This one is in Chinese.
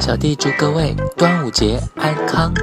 小弟祝各位端午节安康。